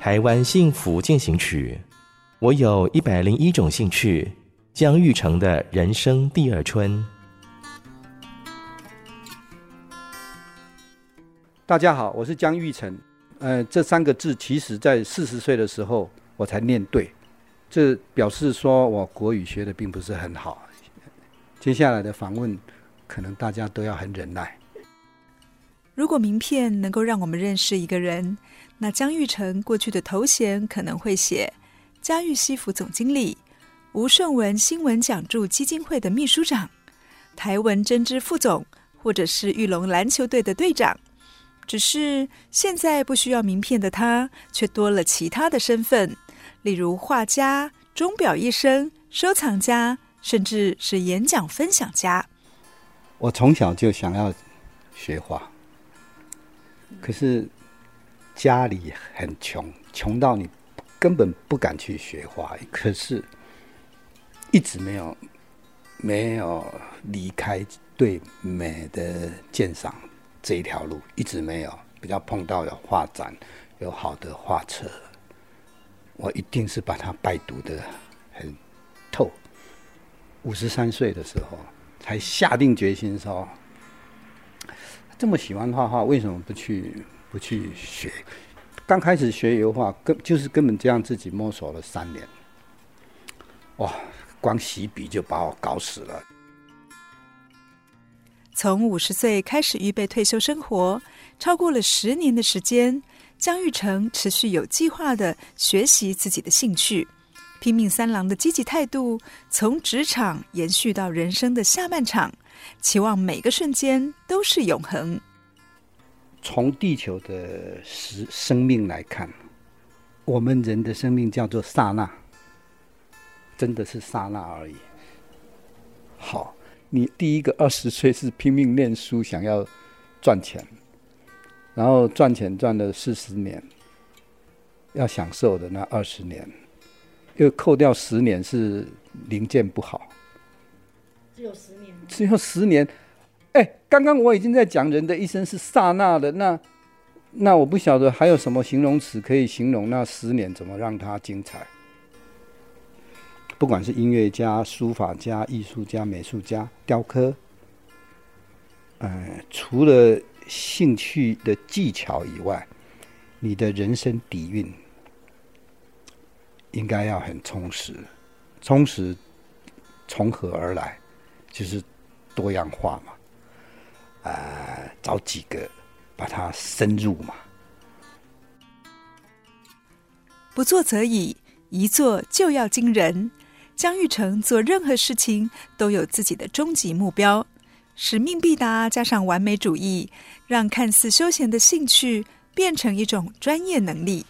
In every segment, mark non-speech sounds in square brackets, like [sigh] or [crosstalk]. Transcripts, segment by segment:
台湾幸福进行曲，我有一百零一种兴趣。姜育成的人生第二春。大家好，我是姜育成。呃，这三个字其实在四十岁的时候我才念对，这表示说我国语学的并不是很好。接下来的访问，可能大家都要很忍耐。如果名片能够让我们认识一个人，那江玉成过去的头衔可能会写嘉裕西服总经理、吴顺文新闻奖助基金会的秘书长、台文针织副总，或者是玉龙篮球队的队长。只是现在不需要名片的他，却多了其他的身份，例如画家、钟表医生、收藏家，甚至是演讲分享家。我从小就想要学画，可是。家里很穷，穷到你根本不敢去学画。可是，一直没有没有离开对美的鉴赏这一条路，一直没有。比较碰到有画展，有好的画册，我一定是把它拜读的很透。五十三岁的时候，才下定决心说：这么喜欢画画，为什么不去？不去学，刚开始学油画，根就是根本这样自己摸索了三年，哇，光洗笔就把我搞死了。从五十岁开始预备退休生活，超过了十年的时间，姜玉成持续有计划的学习自己的兴趣，拼命三郎的积极态度，从职场延续到人生的下半场，期望每个瞬间都是永恒。从地球的生生命来看，我们人的生命叫做刹那，真的是刹那而已。好，你第一个二十岁是拼命念书，想要赚钱，然后赚钱赚了四十年，要享受的那二十年，又扣掉十年是零件不好，只有十年，只有十年。哎，刚刚我已经在讲人的一生是刹那的，那那我不晓得还有什么形容词可以形容那十年怎么让它精彩。不管是音乐家、书法家、艺术家、美术家、雕刻，呃，除了兴趣的技巧以外，你的人生底蕴应该要很充实。充实从何而来？就是多样化嘛。啊、呃，找几个把它深入嘛。不做则已，一做就要惊人。姜玉成做任何事情都有自己的终极目标，使命必达，加上完美主义，让看似休闲的兴趣变成一种专业能力。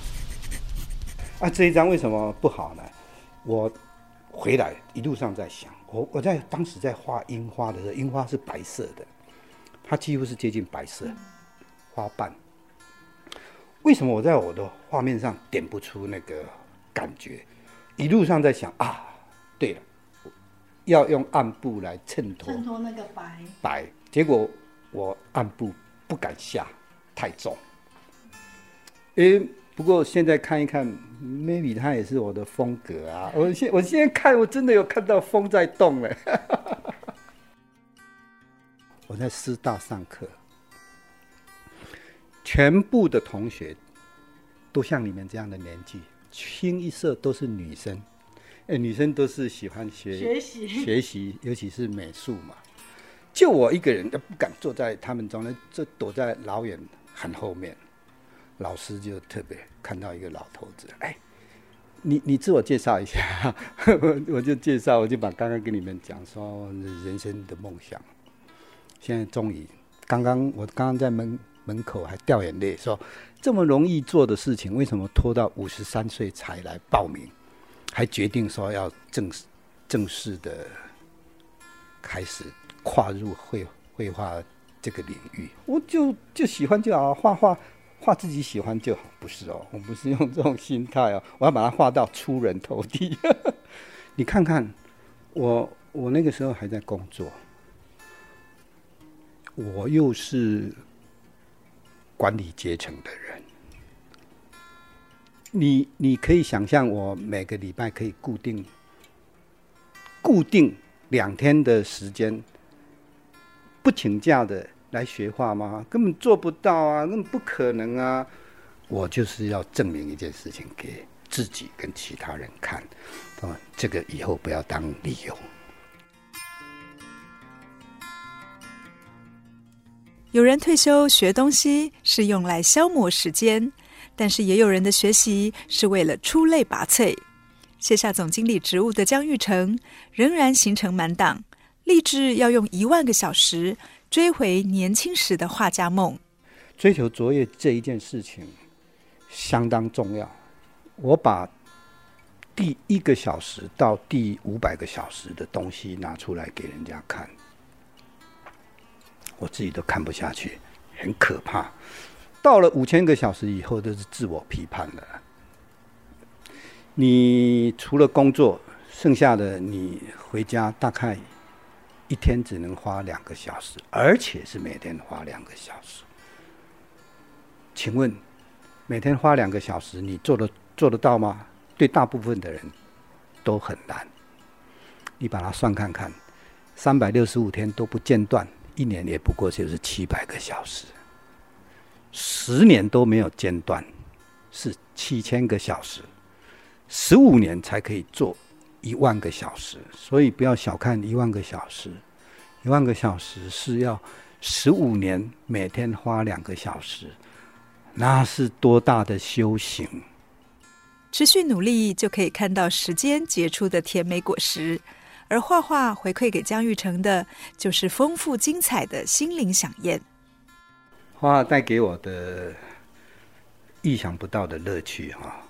[laughs] 啊，这一张为什么不好呢？我回来一路上在想。我我在当时在画樱花的时候，樱花是白色的，它几乎是接近白色花瓣。为什么我在我的画面上点不出那个感觉？一路上在想啊，对了，要用暗部来衬托衬托那个白白。结果我暗部不敢下，太重。诶。不过现在看一看，maybe 它也是我的风格啊。我现我现在看，我真的有看到风在动了。[laughs] 我在师大上课，全部的同学都像你们这样的年纪，清一色都是女生。哎，女生都是喜欢学学习学习，尤其是美术嘛。就我一个人都不敢坐在他们中间，就躲在老远很后面。老师就特别看到一个老头子，哎，你你自我介绍一下，我 [laughs] 我就介绍，我就把刚刚跟你们讲说人生的梦想。现在终于，刚刚我刚刚在门门口还掉眼泪，说这么容易做的事情，为什么拖到五十三岁才来报名？还决定说要正式正式的开始跨入绘绘画这个领域，我就就喜欢就好，画画画自己喜欢就好，不是哦，[laughs] 我不是用这种心态哦，我要把它画到出人头地。[laughs] 你看看我，我那个时候还在工作，我又是管理阶层的人。你你可以想象，我每个礼拜可以固定固定两天的时间，不请假的来学画吗？根本做不到啊，根本不可能啊！我就是要证明一件事情给自己跟其他人看，啊，这个以后不要当理由。有人退休学东西是用来消磨时间。但是也有人的学习是为了出类拔萃。卸下总经理职务的江玉成仍然行程满档，立志要用一万个小时追回年轻时的画家梦。追求卓越这一件事情相当重要。我把第一个小时到第五百个小时的东西拿出来给人家看，我自己都看不下去，很可怕。到了五千个小时以后，都是自我批判了。你除了工作，剩下的你回家大概一天只能花两个小时，而且是每天花两个小时。请问，每天花两个小时，你做得做得到吗？对大部分的人都很难。你把它算看看，三百六十五天都不间断，一年也不过就是七百个小时。十年都没有间断，是七千个小时，十五年才可以做一万个小时，所以不要小看一万个小时，一万个小时是要十五年，每天花两个小时，那是多大的修行！持续努力就可以看到时间结出的甜美果实，而画画回馈给江玉成的，就是丰富精彩的心灵饗宴。画画带给我的意想不到的乐趣哈！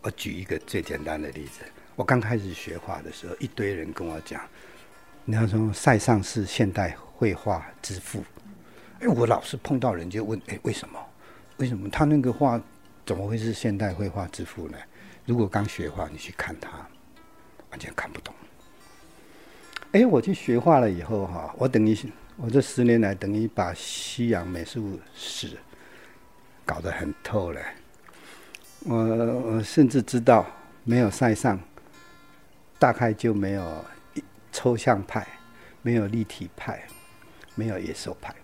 我举一个最简单的例子，我刚开始学画的时候，一堆人跟我讲，你要说塞尚是现代绘画之父，哎，我老是碰到人就问，哎，为什么？为什么他那个画怎么会是现代绘画之父呢？如果刚学画，你去看他，完全看不懂。哎，我去学画了以后哈，我等于。我这十年来等于把西洋美术史搞得很透了。我我甚至知道，没有塞尚，大概就没有抽象派，没有立体派，没有野兽派。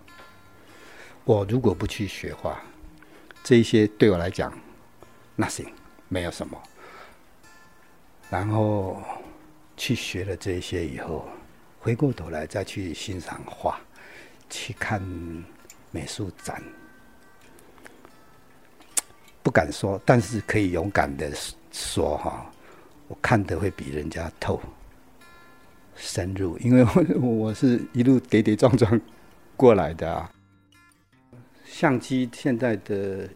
我如果不去学画，这一些对我来讲，nothing，没有什么。然后去学了这些以后。回过头来再去欣赏画，去看美术展，不敢说，但是可以勇敢的说哈，我看的会比人家透、深入，因为我 [laughs] 我是一路跌跌撞撞过来的啊。相机现在的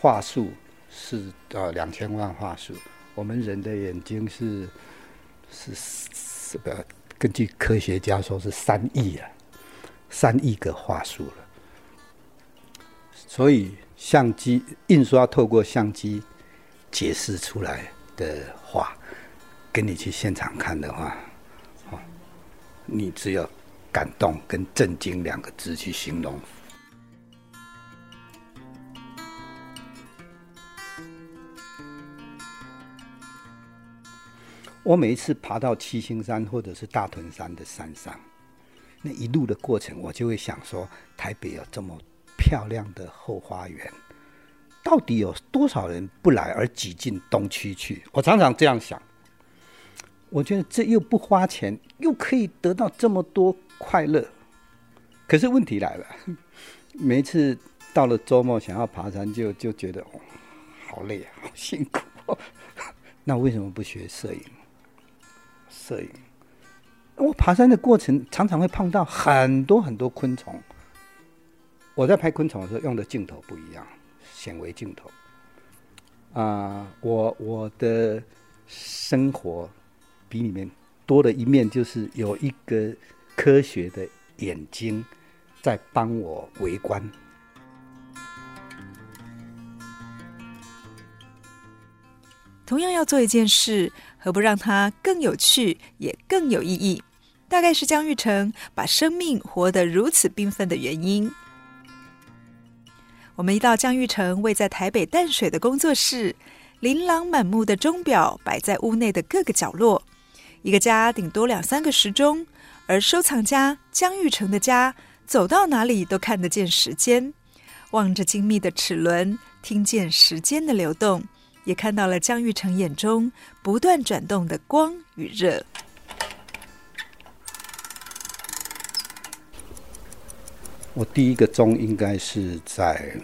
画素是呃两千万画素，我们人的眼睛是是是个。根据科学家说，是三亿啊，三亿个画素了。所以相机印刷透过相机解释出来的画，跟你去现场看的话，哦，你只有感动跟震惊两个字去形容。我每一次爬到七星山或者是大屯山的山上，那一路的过程，我就会想说：台北有这么漂亮的后花园，到底有多少人不来而挤进东区去？我常常这样想。我觉得这又不花钱，又可以得到这么多快乐。可是问题来了，[laughs] 每一次到了周末想要爬山就，就觉得哦，好累啊，好辛苦。[laughs] 那为什么不学摄影？摄影，我爬山的过程常常会碰到很多很多昆虫。我在拍昆虫的时候用的镜头不一样，显微镜头。啊、我我的生活比里面多的一面，就是有一个科学的眼睛在帮我围观。同样要做一件事，何不让它更有趣，也更有意义？大概是江玉成把生命活得如此缤纷的原因。我们一到江玉成位在台北淡水的工作室，琳琅满目的钟表摆在屋内的各个角落。一个家顶多两三个时钟，而收藏家江玉成的家，走到哪里都看得见时间。望着精密的齿轮，听见时间的流动，也看到了江玉成眼中不断转动的光与热。我第一个钟应该是在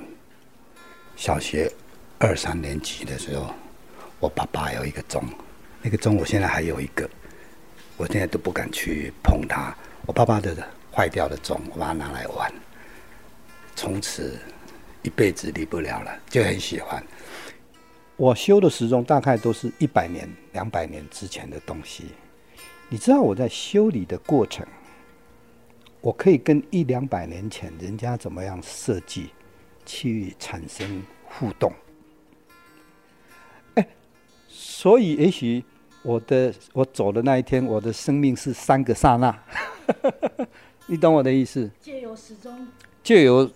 小学二三年级的时候，我爸爸有一个钟，那个钟我现在还有一个，我现在都不敢去碰它。我爸爸的坏掉的钟，我把它拿来玩，从此一辈子离不了了，就很喜欢。我修的时钟大概都是一百年、两百年之前的东西，你知道我在修理的过程。我可以跟一两百年前人家怎么样设计，去产生互动。哎，所以也许我的我走的那一天，我的生命是三个刹那，[laughs] 你懂我的意思？借由时钟，借由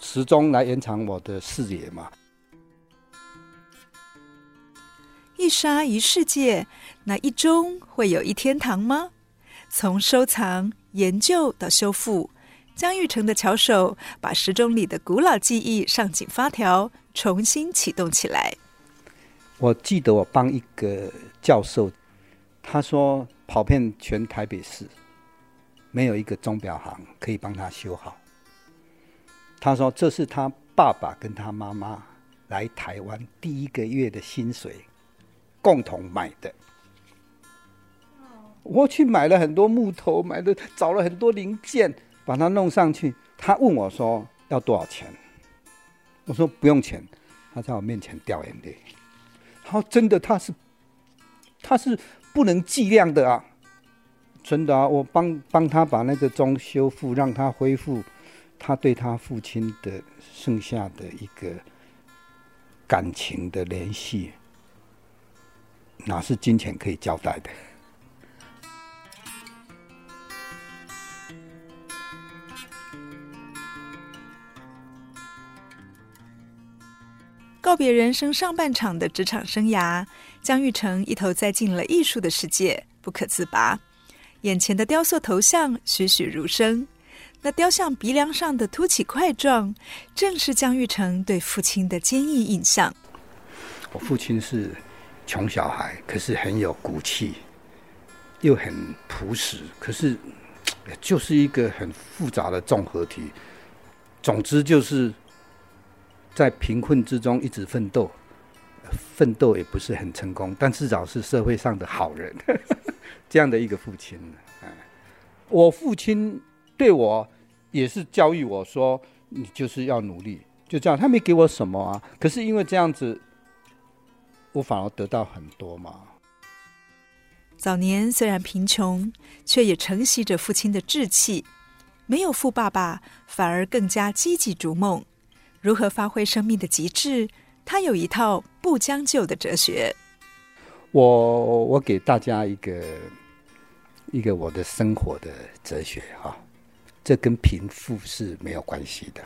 时钟来延长我的视野嘛。一沙一世界，那一钟会有一天堂吗？从收藏。研究到修复，江玉成的巧手把时钟里的古老记忆上紧发条，重新启动起来。我记得我帮一个教授，他说跑遍全台北市，没有一个钟表行可以帮他修好。他说这是他爸爸跟他妈妈来台湾第一个月的薪水共同买的。我去买了很多木头，买的找了很多零件，把它弄上去。他问我说要多少钱？我说不用钱。他在我面前掉眼泪。他说真的，他是他是不能计量的啊，真的啊。我帮帮他把那个钟修复，让他恢复他对他父亲的剩下的一个感情的联系，哪是金钱可以交代的？告别人生上半场的职场生涯，姜玉成一头栽进了艺术的世界，不可自拔。眼前的雕塑头像栩栩如生，那雕像鼻梁上的凸起块状，正是姜玉成对父亲的坚毅印象。我父亲是穷小孩，可是很有骨气，又很朴实，可是 [tsk] 就是一个很复杂的综合体。总之就是。在贫困之中一直奋斗，奋斗也不是很成功，但至少是社会上的好人，[laughs] 这样的一个父亲。我父亲对我也是教育我说，你就是要努力，就这样。他没给我什么啊，可是因为这样子，我反而得到很多嘛。早年虽然贫穷，却也承袭着父亲的志气，没有富爸爸，反而更加积极逐梦。如何发挥生命的极致？他有一套不将就的哲学。我我给大家一个一个我的生活的哲学哈，这跟贫富是没有关系的。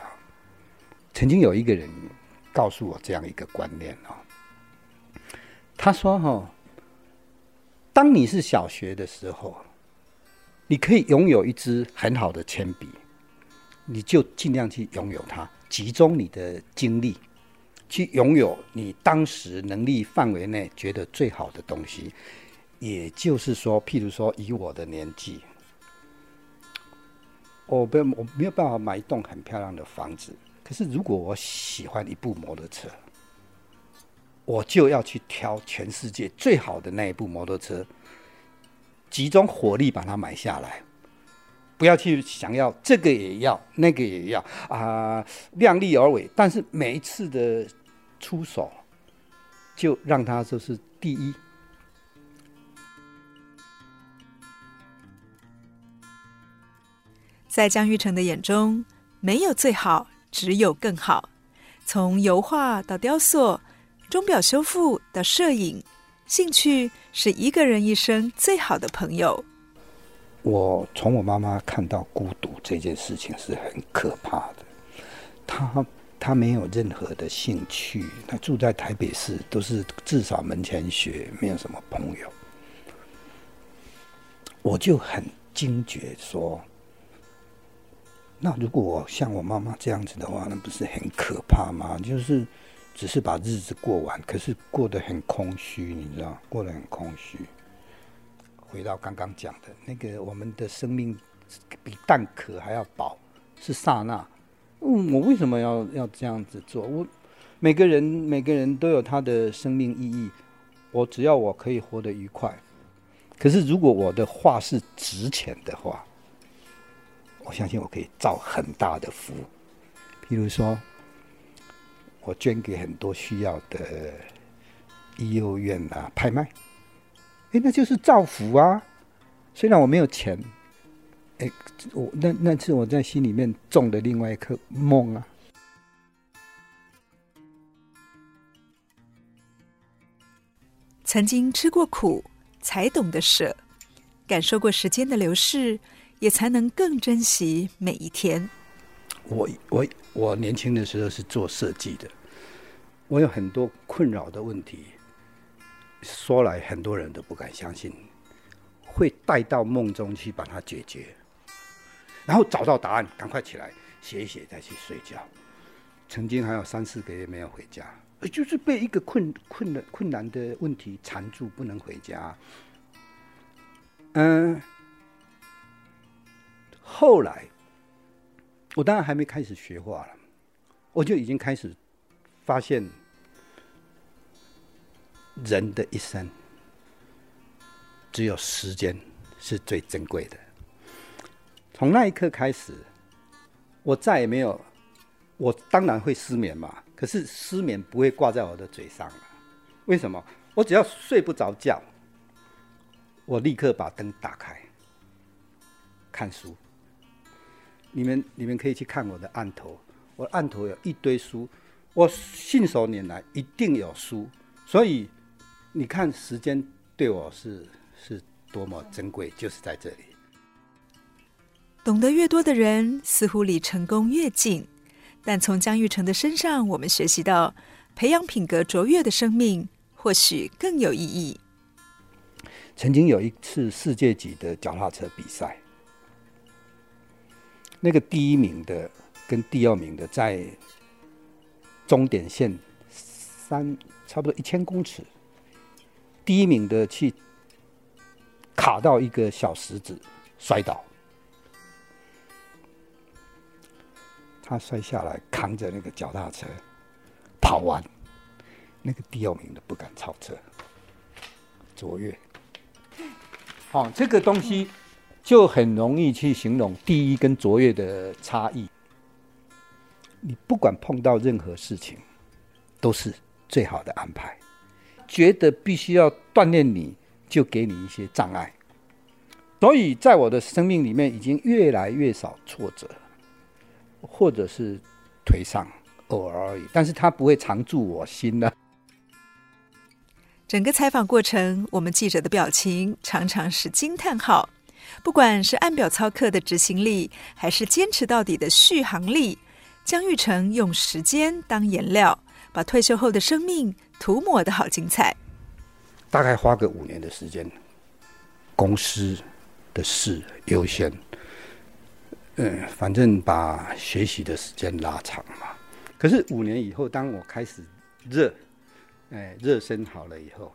曾经有一个人告诉我这样一个观念哦，他说哈，当你是小学的时候，你可以拥有一支很好的铅笔，你就尽量去拥有它。集中你的精力去拥有你当时能力范围内觉得最好的东西。也就是说，譬如说，以我的年纪，我不，我没有办法买一栋很漂亮的房子。可是，如果我喜欢一部摩托车，我就要去挑全世界最好的那一部摩托车，集中火力把它买下来。不要去想要这个也要，那个也要啊、量力而为。但是每一次的出手，就让他就是第一。在姜育成的眼中，没有最好，只有更好。从油画到雕塑，钟表修复到摄影，兴趣是一个人一生最好的朋友。我从我妈妈看到孤独这件事情是很可怕的。她她没有任何的兴趣，她住在台北市，都是至少门前雪，没有什么朋友。我就很惊觉说。那如果我像我妈妈这样子的话，那不是很可怕吗？就是只是把日子过完，可是过得很空虚，你知道，过得很空虚。回到刚刚讲的那个，我们的生命比蛋壳还要薄，是刹那。嗯，我为什么要要这样子做？我每个人每个人都有他的生命意义，我只要我可以活得愉快。可是如果我的话是值钱的话，我相信我可以造很大的福，譬如说，我捐给很多需要的医院啊，拍卖，哎，那就是造福啊。虽然我没有钱，哎，我那那是我在心里面种的另外一颗梦啊。曾经吃过苦，才懂得舍；感受过时间的流逝。也才能更珍惜每一天。我我我年轻的时候是做设计的，我有很多困扰的问题，说来很多人都不敢相信，会带到梦中去把它解决，然后找到答案，赶快起来写一写再去睡觉。曾经还有三四个月没有回家，就是被一个困困难困难的问题缠住，不能回家。嗯。后来，我当然还没开始学画了，我就已经开始发现，人的一生只有时间是最珍贵的。从那一刻开始，我再也没有，我当然会失眠嘛，可是失眠不会挂在我的嘴上了。为什么？我只要睡不着觉，我立刻把灯打开，看书。你们你们可以去看我的案头，我案头有一堆书，我信手拈来一定有书，所以你看时间对我是是多么珍贵，就是在这里。懂得越多的人，似乎离成功越近。但从姜玉成的身上，我们学习到，培养品格卓越的生命，或许更有意义。曾经有一次世界级的脚踏车比赛。那个第一名的跟第二名的在终点线三差不多一千公尺，第一名的去卡到一个小石子摔倒，他摔下来扛着那个脚踏车跑完，那个第二名的不敢超车，卓越。好，这个东西。就很容易去形容第一跟卓越的差异。你不管碰到任何事情，都是最好的安排。觉得必须要锻炼你，就给你一些障碍。所以在我的生命里面，已经越来越少挫折，或者是颓丧，偶尔而已。但是它不会常驻我心的。整个采访过程，我们记者的表情常常是惊叹号。不管是按表操课的执行力，还是坚持到底的续航力，姜玉成用时间当颜料，把退休后的生命涂抹的好精彩。大概花个五年的时间，公司的事优先，嗯，反正把学习的时间拉长嘛。可是五年以后，当我开始热，哎，热身好了以后，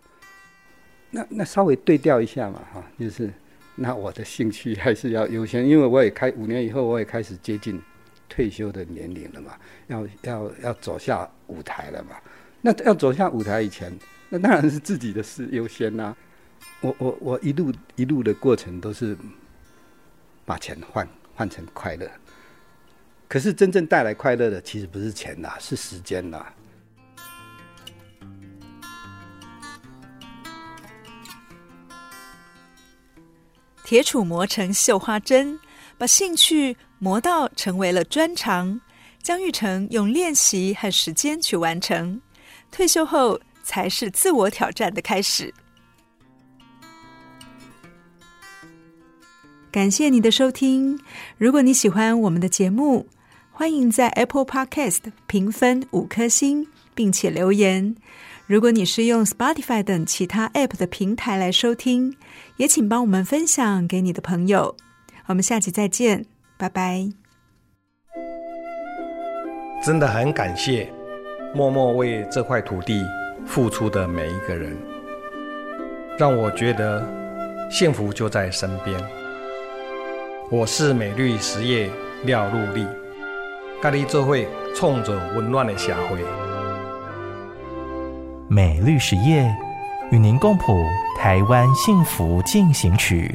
那那稍微对调一下嘛，哈，就是那我的兴趣还是要优先，因为我也开五年以后，我也开始接近退休的年龄了嘛，要要要走下舞台了嘛。那要走向舞台以前，那当然是自己的事优先啦、啊。我我我一路一路的过程都是把钱换换成快乐。可是真正带来快乐的，其实不是钱呐，是时间呐。铁杵磨成绣花针，把兴趣磨到成为了专长。姜玉成用练习和时间去完成。退休后才是自我挑战的开始。感谢你的收听。如果你喜欢我们的节目，欢迎在 Apple Podcast 评分五颗星，并且留言。如果你是用 Spotify 等其他 App 的平台来收听，也请帮我们分享给你的朋友。我们下期再见，拜拜。真的很感谢。默默为这块土地付出的每一个人，让我觉得幸福就在身边。我是美绿实业廖禄立，咖喱做会冲着温暖的社会。美绿实业与您共谱台湾幸福进行曲。